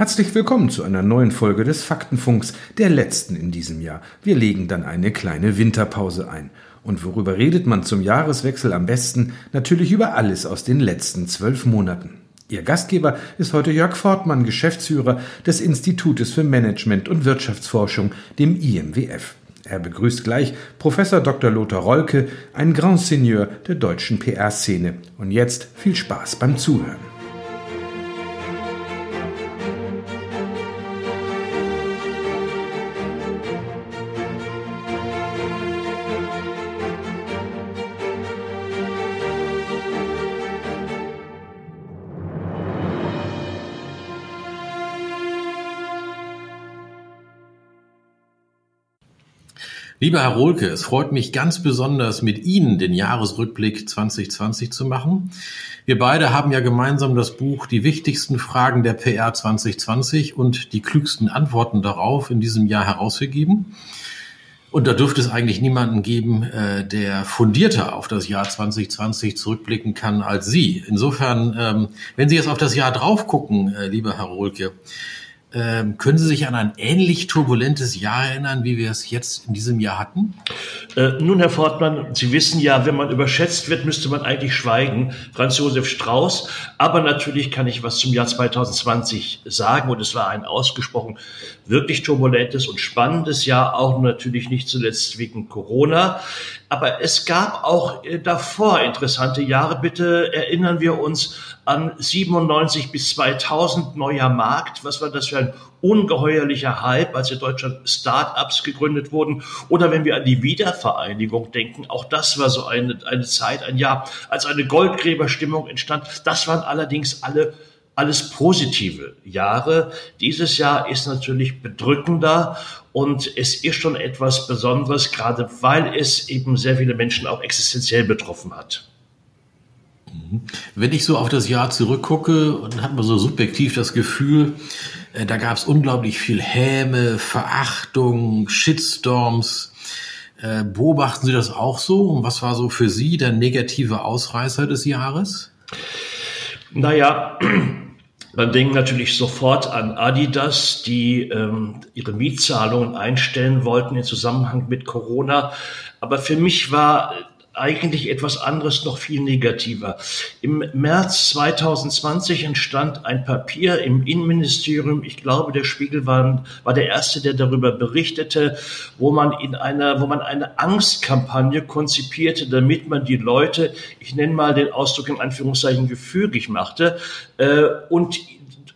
Herzlich willkommen zu einer neuen Folge des Faktenfunks, der letzten in diesem Jahr. Wir legen dann eine kleine Winterpause ein. Und worüber redet man zum Jahreswechsel am besten? Natürlich über alles aus den letzten zwölf Monaten. Ihr Gastgeber ist heute Jörg Fortmann, Geschäftsführer des Institutes für Management und Wirtschaftsforschung, dem IMWF. Er begrüßt gleich Professor Dr. Lothar Rolke, ein Grand Seigneur der deutschen PR-Szene. Und jetzt viel Spaß beim Zuhören. Lieber Herr Rohlke, es freut mich ganz besonders, mit Ihnen den Jahresrückblick 2020 zu machen. Wir beide haben ja gemeinsam das Buch Die wichtigsten Fragen der PR 2020 und die klügsten Antworten darauf in diesem Jahr herausgegeben. Und da dürfte es eigentlich niemanden geben, äh, der fundierter auf das Jahr 2020 zurückblicken kann als Sie. Insofern, ähm, wenn Sie jetzt auf das Jahr drauf gucken, äh, lieber Herr Rohlke, ähm, können Sie sich an ein ähnlich turbulentes Jahr erinnern, wie wir es jetzt in diesem Jahr hatten? Äh, nun, Herr Fortmann, Sie wissen ja, wenn man überschätzt wird, müsste man eigentlich schweigen. Franz Josef Strauß. Aber natürlich kann ich was zum Jahr 2020 sagen. Und es war ein ausgesprochen wirklich turbulentes und spannendes Jahr, auch natürlich nicht zuletzt wegen Corona. Aber es gab auch äh, davor interessante Jahre. Bitte erinnern wir uns an 97 bis 2000 neuer Markt. Was war das für ein ungeheuerlicher Hype, als in Deutschland Start-ups gegründet wurden? Oder wenn wir an die Wiedervereinigung denken, auch das war so eine, eine Zeit, ein Jahr, als eine Goldgräberstimmung entstand. Das waren allerdings alle alles positive Jahre. Dieses Jahr ist natürlich bedrückender und es ist schon etwas Besonderes, gerade weil es eben sehr viele Menschen auch existenziell betroffen hat. Wenn ich so auf das Jahr zurückgucke, dann hat man so subjektiv das Gefühl, äh, da gab es unglaublich viel Häme, Verachtung, Shitstorms. Äh, beobachten Sie das auch so? Und was war so für Sie der negative Ausreißer des Jahres? Naja, man denkt natürlich sofort an Adidas, die ähm, ihre Mietzahlungen einstellen wollten im Zusammenhang mit Corona. Aber für mich war eigentlich etwas anderes noch viel negativer. Im März 2020 entstand ein Papier im Innenministerium. Ich glaube, der Spiegel war, war der erste, der darüber berichtete, wo man in einer, wo man eine Angstkampagne konzipierte, damit man die Leute, ich nenne mal den Ausdruck in Anführungszeichen gefügig machte, äh, und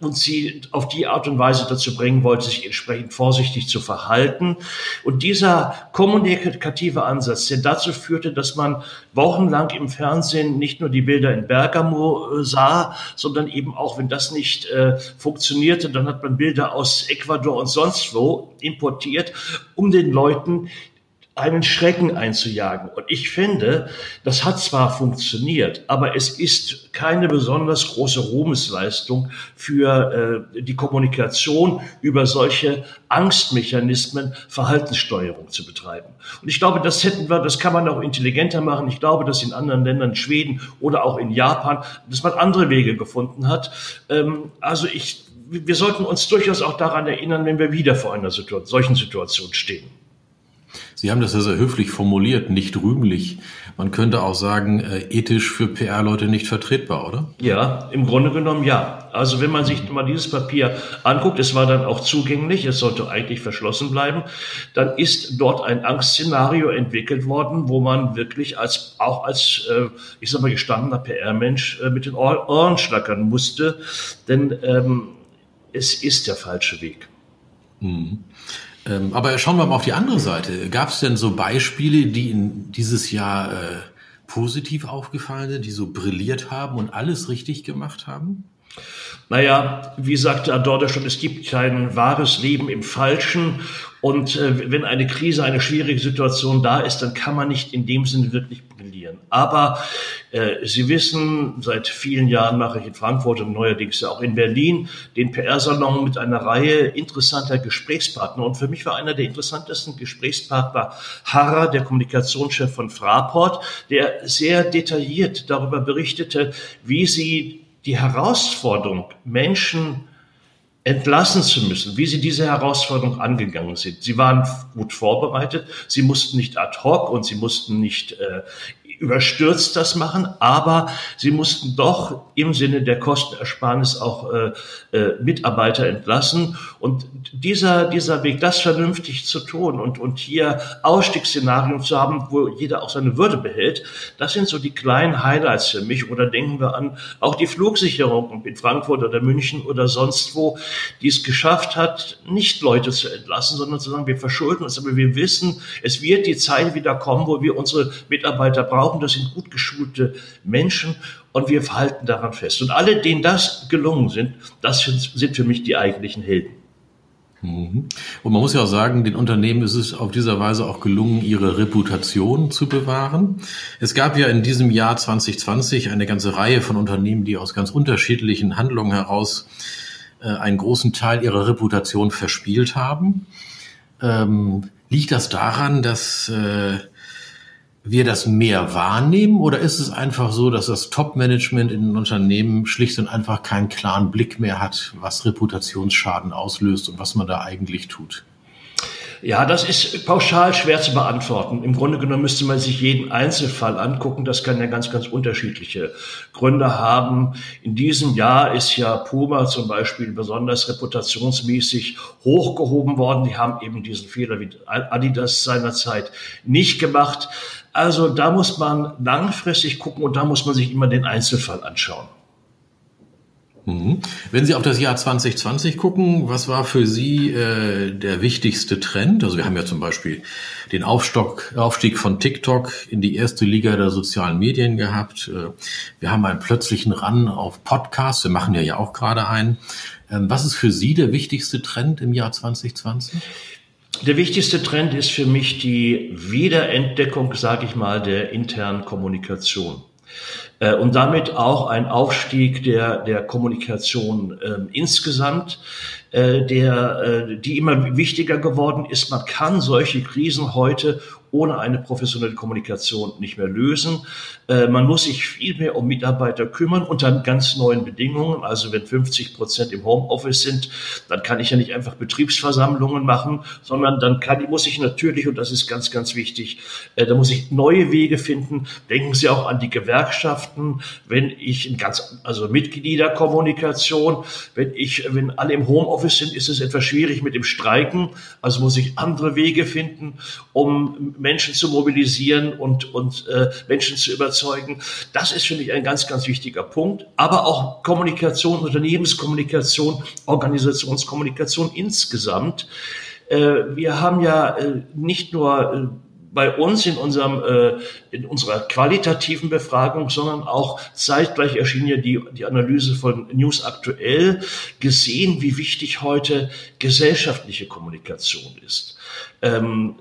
und sie auf die Art und Weise dazu bringen wollte, sich entsprechend vorsichtig zu verhalten. Und dieser kommunikative Ansatz, der dazu führte, dass man wochenlang im Fernsehen nicht nur die Bilder in Bergamo äh, sah, sondern eben auch, wenn das nicht äh, funktionierte, dann hat man Bilder aus Ecuador und sonst wo importiert, um den Leuten einen Schrecken einzujagen. Und ich finde, das hat zwar funktioniert, aber es ist keine besonders große Ruhmesleistung für äh, die Kommunikation über solche Angstmechanismen, Verhaltenssteuerung zu betreiben. Und ich glaube, das hätten wir, das kann man auch intelligenter machen. Ich glaube, dass in anderen Ländern, Schweden oder auch in Japan, dass man andere Wege gefunden hat. Ähm, also ich, wir sollten uns durchaus auch daran erinnern, wenn wir wieder vor einer Situation, solchen Situation stehen. Sie haben das ja sehr höflich formuliert, nicht rühmlich. Man könnte auch sagen, äh, ethisch für PR-Leute nicht vertretbar, oder? Ja, im Grunde genommen ja. Also wenn man sich mal dieses Papier anguckt, es war dann auch zugänglich, es sollte eigentlich verschlossen bleiben, dann ist dort ein Angstszenario entwickelt worden, wo man wirklich als auch als, äh, ich sag mal, gestandener PR-Mensch äh, mit den Ohren schlackern musste, denn ähm, es ist der falsche Weg. Mhm. Ähm, aber schauen wir mal auf die andere Seite. Gab es denn so Beispiele, die in dieses Jahr äh, positiv aufgefallen sind, die so brilliert haben und alles richtig gemacht haben? Naja, wie sagte Adorno schon, es gibt kein wahres Leben im Falschen. Und äh, wenn eine Krise, eine schwierige Situation da ist, dann kann man nicht in dem Sinne wirklich brillieren. Aber äh, Sie wissen, seit vielen Jahren mache ich in Frankfurt und neuerdings auch in Berlin den PR-Salon mit einer Reihe interessanter Gesprächspartner. Und für mich war einer der interessantesten Gesprächspartner Harrer, der Kommunikationschef von Fraport, der sehr detailliert darüber berichtete, wie sie die Herausforderung, Menschen entlassen zu müssen, wie sie diese Herausforderung angegangen sind. Sie waren gut vorbereitet, sie mussten nicht ad hoc und sie mussten nicht äh, überstürzt das machen, aber sie mussten doch im Sinne der Kostenersparnis auch äh, äh, Mitarbeiter entlassen. Und dieser, dieser Weg, das vernünftig zu tun und, und hier Ausstiegsszenarien zu haben, wo jeder auch seine Würde behält, das sind so die kleinen Highlights für mich. Oder denken wir an auch die Flugsicherung in Frankfurt oder München oder sonst wo, die es geschafft hat, nicht Leute zu entlassen, sondern zu sagen, wir verschulden uns, aber wir wissen, es wird die Zeit wieder kommen, wo wir unsere Mitarbeiter brauchen das sind gut geschulte Menschen und wir halten daran fest. Und alle, denen das gelungen sind, das sind für mich die eigentlichen Helden. Mhm. Und man muss ja auch sagen, den Unternehmen ist es auf dieser Weise auch gelungen, ihre Reputation zu bewahren. Es gab ja in diesem Jahr 2020 eine ganze Reihe von Unternehmen, die aus ganz unterschiedlichen Handlungen heraus äh, einen großen Teil ihrer Reputation verspielt haben. Ähm, liegt das daran, dass äh, wir das mehr wahrnehmen oder ist es einfach so, dass das Top-Management in den Unternehmen schlicht und einfach keinen klaren Blick mehr hat, was Reputationsschaden auslöst und was man da eigentlich tut? Ja, das ist pauschal schwer zu beantworten. Im Grunde genommen müsste man sich jeden Einzelfall angucken. Das kann ja ganz, ganz unterschiedliche Gründe haben. In diesem Jahr ist ja Puma zum Beispiel besonders reputationsmäßig hochgehoben worden. Die haben eben diesen Fehler wie Adidas seinerzeit nicht gemacht. Also da muss man langfristig gucken und da muss man sich immer den Einzelfall anschauen. Mhm. Wenn Sie auf das Jahr 2020 gucken, was war für Sie äh, der wichtigste Trend? Also wir haben ja zum Beispiel den Aufstock, Aufstieg von TikTok in die erste Liga der sozialen Medien gehabt. Äh, wir haben einen plötzlichen Run auf Podcasts. Wir machen ja ja auch gerade einen. Ähm, was ist für Sie der wichtigste Trend im Jahr 2020? Der wichtigste Trend ist für mich die Wiederentdeckung, sage ich mal, der internen Kommunikation und damit auch ein Aufstieg der, der Kommunikation äh, insgesamt, äh, der, äh, die immer wichtiger geworden ist. Man kann solche Krisen heute ohne eine professionelle Kommunikation nicht mehr lösen. Äh, man muss sich viel mehr um Mitarbeiter kümmern unter ganz neuen Bedingungen. Also wenn 50 Prozent im Homeoffice sind, dann kann ich ja nicht einfach Betriebsversammlungen machen, sondern dann kann, muss ich natürlich, und das ist ganz, ganz wichtig, äh, da muss ich neue Wege finden. Denken Sie auch an die Gewerkschaften. Wenn ich in ganz, also Mitgliederkommunikation, wenn ich, wenn alle im Homeoffice sind, ist es etwas schwierig mit dem Streiken. Also muss ich andere Wege finden, um Menschen zu mobilisieren und, und äh, Menschen zu überzeugen. Das ist für mich ein ganz, ganz wichtiger Punkt. Aber auch Kommunikation, Unternehmenskommunikation, Organisationskommunikation insgesamt. Äh, wir haben ja äh, nicht nur äh, bei uns in unserem äh, in unserer qualitativen Befragung, sondern auch zeitgleich erschien ja die die Analyse von News aktuell gesehen, wie wichtig heute gesellschaftliche Kommunikation ist. Ähm,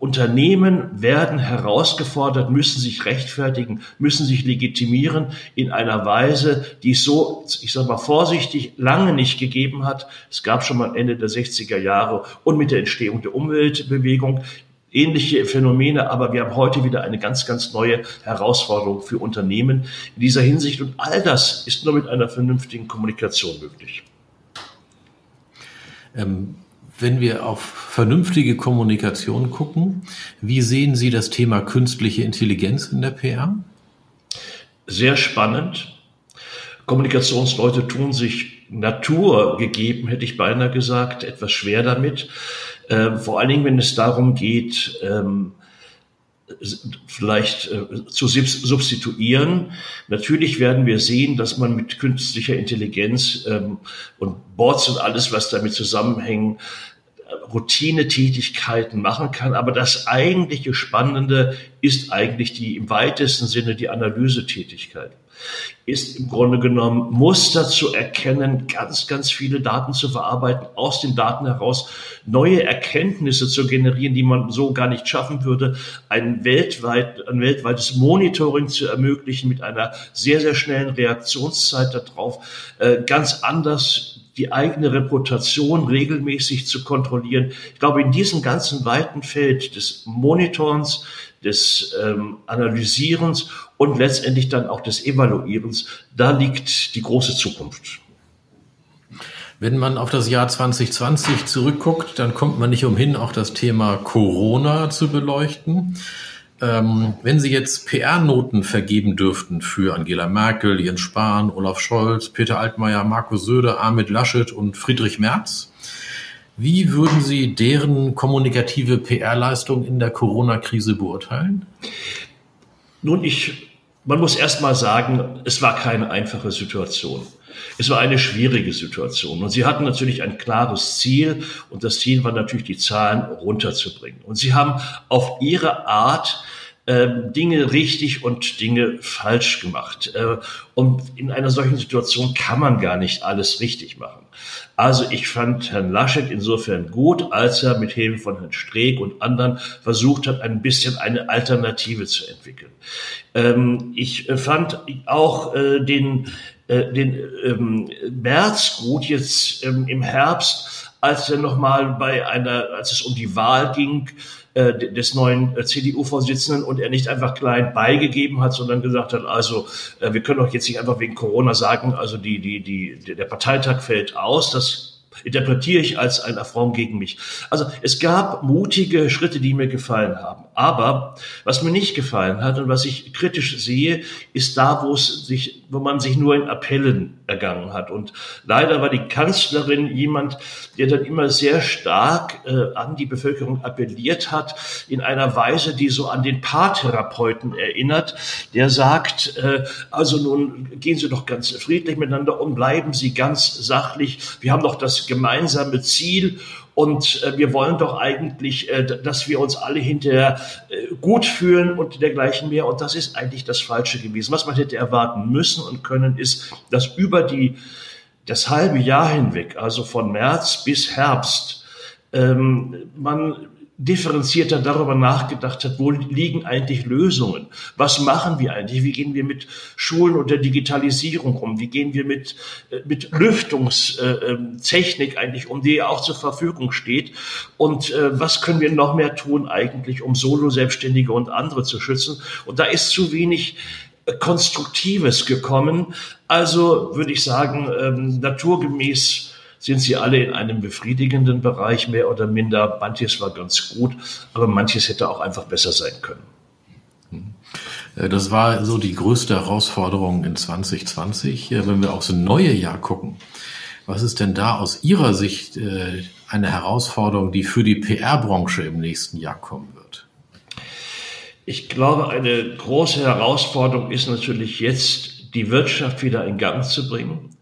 Unternehmen werden herausgefordert, müssen sich rechtfertigen, müssen sich legitimieren in einer Weise, die es so, ich sage mal vorsichtig, lange nicht gegeben hat. Es gab schon mal Ende der 60er Jahre und mit der Entstehung der Umweltbewegung ähnliche Phänomene, aber wir haben heute wieder eine ganz, ganz neue Herausforderung für Unternehmen in dieser Hinsicht. Und all das ist nur mit einer vernünftigen Kommunikation möglich. Ähm wenn wir auf vernünftige Kommunikation gucken, wie sehen Sie das Thema künstliche Intelligenz in der PR? Sehr spannend. Kommunikationsleute tun sich naturgegeben, hätte ich beinahe gesagt, etwas schwer damit. Äh, vor allen Dingen, wenn es darum geht, ähm, vielleicht äh, zu substituieren. Natürlich werden wir sehen, dass man mit künstlicher Intelligenz ähm, und Boards und alles, was damit zusammenhängt, Routinetätigkeiten machen kann. Aber das eigentliche Spannende ist eigentlich die im weitesten Sinne die Analysetätigkeit. Ist im Grunde genommen Muster zu erkennen, ganz, ganz viele Daten zu verarbeiten, aus den Daten heraus neue Erkenntnisse zu generieren, die man so gar nicht schaffen würde, ein weltweit, ein weltweites Monitoring zu ermöglichen mit einer sehr, sehr schnellen Reaktionszeit darauf, äh, ganz anders die eigene Reputation regelmäßig zu kontrollieren. Ich glaube, in diesem ganzen weiten Feld des Monitorens, des ähm, Analysierens und letztendlich dann auch des Evaluierens, da liegt die große Zukunft. Wenn man auf das Jahr 2020 zurückguckt, dann kommt man nicht umhin, auch das Thema Corona zu beleuchten. Ähm, wenn Sie jetzt PR-Noten vergeben dürften für Angela Merkel, Jens Spahn, Olaf Scholz, Peter Altmaier, Markus Söder, Ahmed Laschet und Friedrich Merz, wie würden Sie deren kommunikative PR-Leistung in der Corona-Krise beurteilen? Nun, ich, man muss erst mal sagen, es war keine einfache Situation. Es war eine schwierige Situation. Und sie hatten natürlich ein klares Ziel. Und das Ziel war natürlich, die Zahlen runterzubringen. Und sie haben auf ihre Art Dinge richtig und Dinge falsch gemacht. Äh, und in einer solchen Situation kann man gar nicht alles richtig machen. Also ich fand Herrn Laschet insofern gut, als er mit Hilfe von Herrn Streeck und anderen versucht hat, ein bisschen eine Alternative zu entwickeln. Ähm, ich fand auch äh, den äh, den ähm, März gut jetzt ähm, im Herbst, als er nochmal bei einer, als es um die Wahl ging, äh, des neuen äh, CDU-Vorsitzenden und er nicht einfach klein beigegeben hat, sondern gesagt hat, also äh, wir können doch jetzt nicht einfach wegen Corona sagen, also die, die, die, der Parteitag fällt aus, das interpretiere ich als ein Affront gegen mich. Also es gab mutige Schritte, die mir gefallen haben. Aber was mir nicht gefallen hat und was ich kritisch sehe, ist da, wo es sich, wo man sich nur in Appellen ergangen hat. Und leider war die Kanzlerin jemand, der dann immer sehr stark äh, an die Bevölkerung appelliert hat, in einer Weise, die so an den Paartherapeuten erinnert, der sagt, äh, also nun gehen Sie doch ganz friedlich miteinander um, bleiben Sie ganz sachlich. Wir haben doch das gemeinsame Ziel und äh, wir wollen doch eigentlich, äh, dass wir uns alle hinterher äh, gut fühlen und dergleichen mehr. Und das ist eigentlich das Falsche gewesen. Was man hätte erwarten müssen und können, ist, dass über die, das halbe Jahr hinweg, also von März bis Herbst, ähm, man differenzierter darüber nachgedacht hat, wo liegen eigentlich Lösungen? Was machen wir eigentlich? Wie gehen wir mit Schulen und der Digitalisierung um? Wie gehen wir mit, äh, mit Lüftungstechnik eigentlich um, die auch zur Verfügung steht? Und äh, was können wir noch mehr tun eigentlich, um Solo-Selbstständige und andere zu schützen? Und da ist zu wenig äh, Konstruktives gekommen. Also würde ich sagen, ähm, naturgemäß sind sie alle in einem befriedigenden Bereich, mehr oder minder. Manches war ganz gut, aber manches hätte auch einfach besser sein können. Äh, das war so die größte Herausforderung in 2020. Wenn wir aufs neue Jahr gucken, was ist denn da aus Ihrer Sicht äh, eine Herausforderung, die für die PR-Branche im nächsten Jahr kommen wird? Ich glaube, eine große Herausforderung ist natürlich jetzt, die Wirtschaft wieder in Gang zu bringen.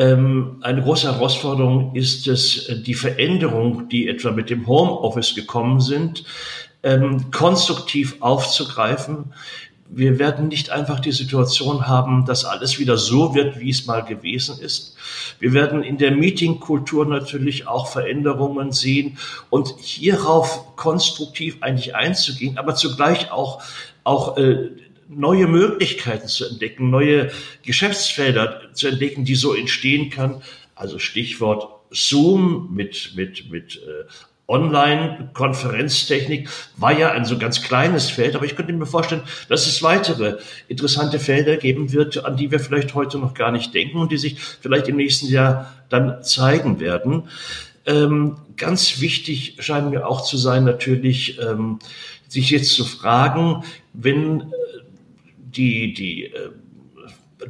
Ähm, eine große Herausforderung ist es, äh, die Veränderung, die etwa mit dem Homeoffice gekommen sind, ähm, konstruktiv aufzugreifen. Wir werden nicht einfach die Situation haben, dass alles wieder so wird, wie es mal gewesen ist. Wir werden in der Meetingkultur natürlich auch Veränderungen sehen und hierauf konstruktiv eigentlich einzugehen, aber zugleich auch auch äh, neue Möglichkeiten zu entdecken, neue Geschäftsfelder zu entdecken, die so entstehen kann. Also Stichwort Zoom mit, mit, mit äh, Online-Konferenztechnik war ja ein so ganz kleines Feld, aber ich könnte mir vorstellen, dass es weitere interessante Felder geben wird, an die wir vielleicht heute noch gar nicht denken und die sich vielleicht im nächsten Jahr dann zeigen werden. Ähm, ganz wichtig scheint mir auch zu sein, natürlich, ähm, sich jetzt zu fragen, wenn die, die, äh,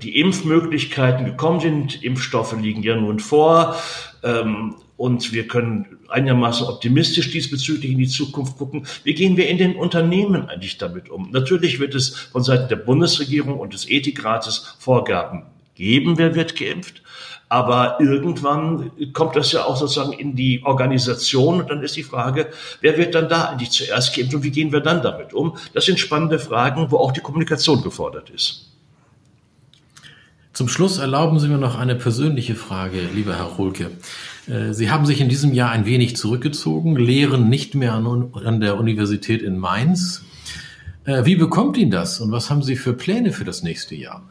die Impfmöglichkeiten gekommen sind. Impfstoffe liegen ja nun vor. Ähm, und wir können einigermaßen optimistisch diesbezüglich in die Zukunft gucken. Wie gehen wir in den Unternehmen eigentlich damit um? Natürlich wird es von Seiten der Bundesregierung und des Ethikrates Vorgaben geben, wer wird geimpft. Aber irgendwann kommt das ja auch sozusagen in die Organisation und dann ist die Frage, wer wird dann da eigentlich zuerst geimpft und wie gehen wir dann damit um? Das sind spannende Fragen, wo auch die Kommunikation gefordert ist. Zum Schluss erlauben Sie mir noch eine persönliche Frage, lieber Herr Rolke. Äh, Sie haben sich in diesem Jahr ein wenig zurückgezogen, lehren nicht mehr an, der Universität in Mainz. Äh, wie bekommt Ihnen das und was haben Sie für Pläne für das nächste Jahr?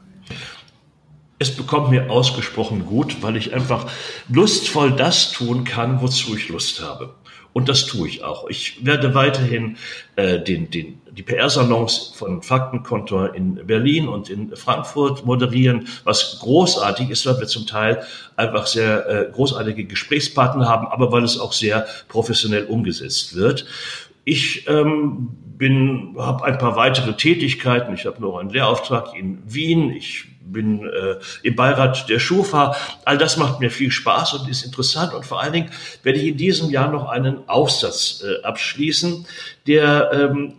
Es bekommt mir ausgesprochen gut, weil ich einfach lustvoll das tun kann, wozu ich Lust habe. Und das tue ich auch. Ich werde weiterhin äh, den, den, die PR-Salons von Faktenkontor in Berlin und in Frankfurt moderieren, was großartig ist, weil wir zum Teil einfach sehr äh, großartige Gesprächspartner haben, aber weil es auch sehr professionell umgesetzt wird. Ich ähm, bin, habe ein paar weitere Tätigkeiten. Ich habe noch einen Lehrauftrag in Wien. Ich bin äh, im Beirat der Schufa. All das macht mir viel Spaß und ist interessant. Und vor allen Dingen werde ich in diesem Jahr noch einen Aufsatz äh, abschließen, der ähm,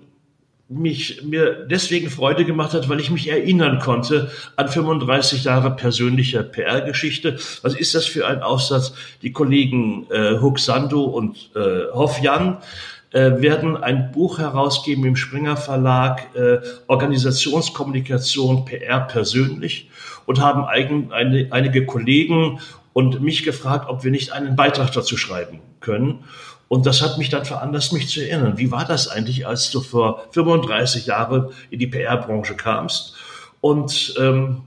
mich mir deswegen Freude gemacht hat, weil ich mich erinnern konnte an 35 Jahre persönlicher PR-Geschichte. Was ist das für ein Aufsatz? Die Kollegen äh, Huxando und äh, Hoffjan äh, werden ein Buch herausgeben im Springer Verlag, äh, Organisationskommunikation, PR persönlich und haben einige Kollegen und mich gefragt, ob wir nicht einen Beitrag dazu schreiben können. Und das hat mich dann veranlasst, mich zu erinnern. Wie war das eigentlich, als du vor 35 Jahren in die PR-Branche kamst? Und ähm,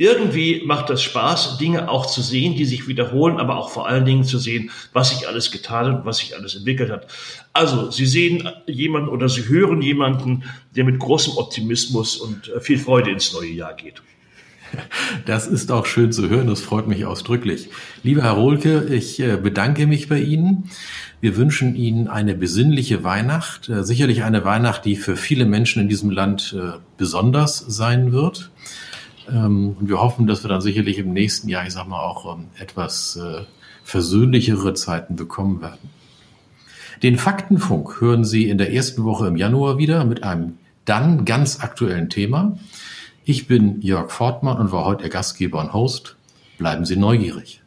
irgendwie macht das Spaß, Dinge auch zu sehen, die sich wiederholen, aber auch vor allen Dingen zu sehen, was sich alles getan hat, was sich alles entwickelt hat. Also, Sie sehen jemanden oder Sie hören jemanden, der mit großem Optimismus und äh, viel Freude ins neue Jahr geht. Das ist auch schön zu hören, das freut mich ausdrücklich. Lieber Herr Rohlke, ich äh, bedanke mich bei Ihnen. Wir wünschen Ihnen eine besinnliche Weihnacht, äh, sicherlich eine Weihnacht, die für viele Menschen in diesem Land besonders sein wird. Ähm, und wir hoffen, dass wir dann sicherlich im nächsten Jahr, ich sag mal, auch ähm, etwas äh, versöhnlichere Zeiten bekommen werden. Den Faktenfunk hören Sie in der ersten Woche im Januar wieder mit einem dann ganz aktuellen Thema. Ich bin Jörg Fortmann und war heute Ihr Gastgeber und Host. Bleiben Sie neugierig.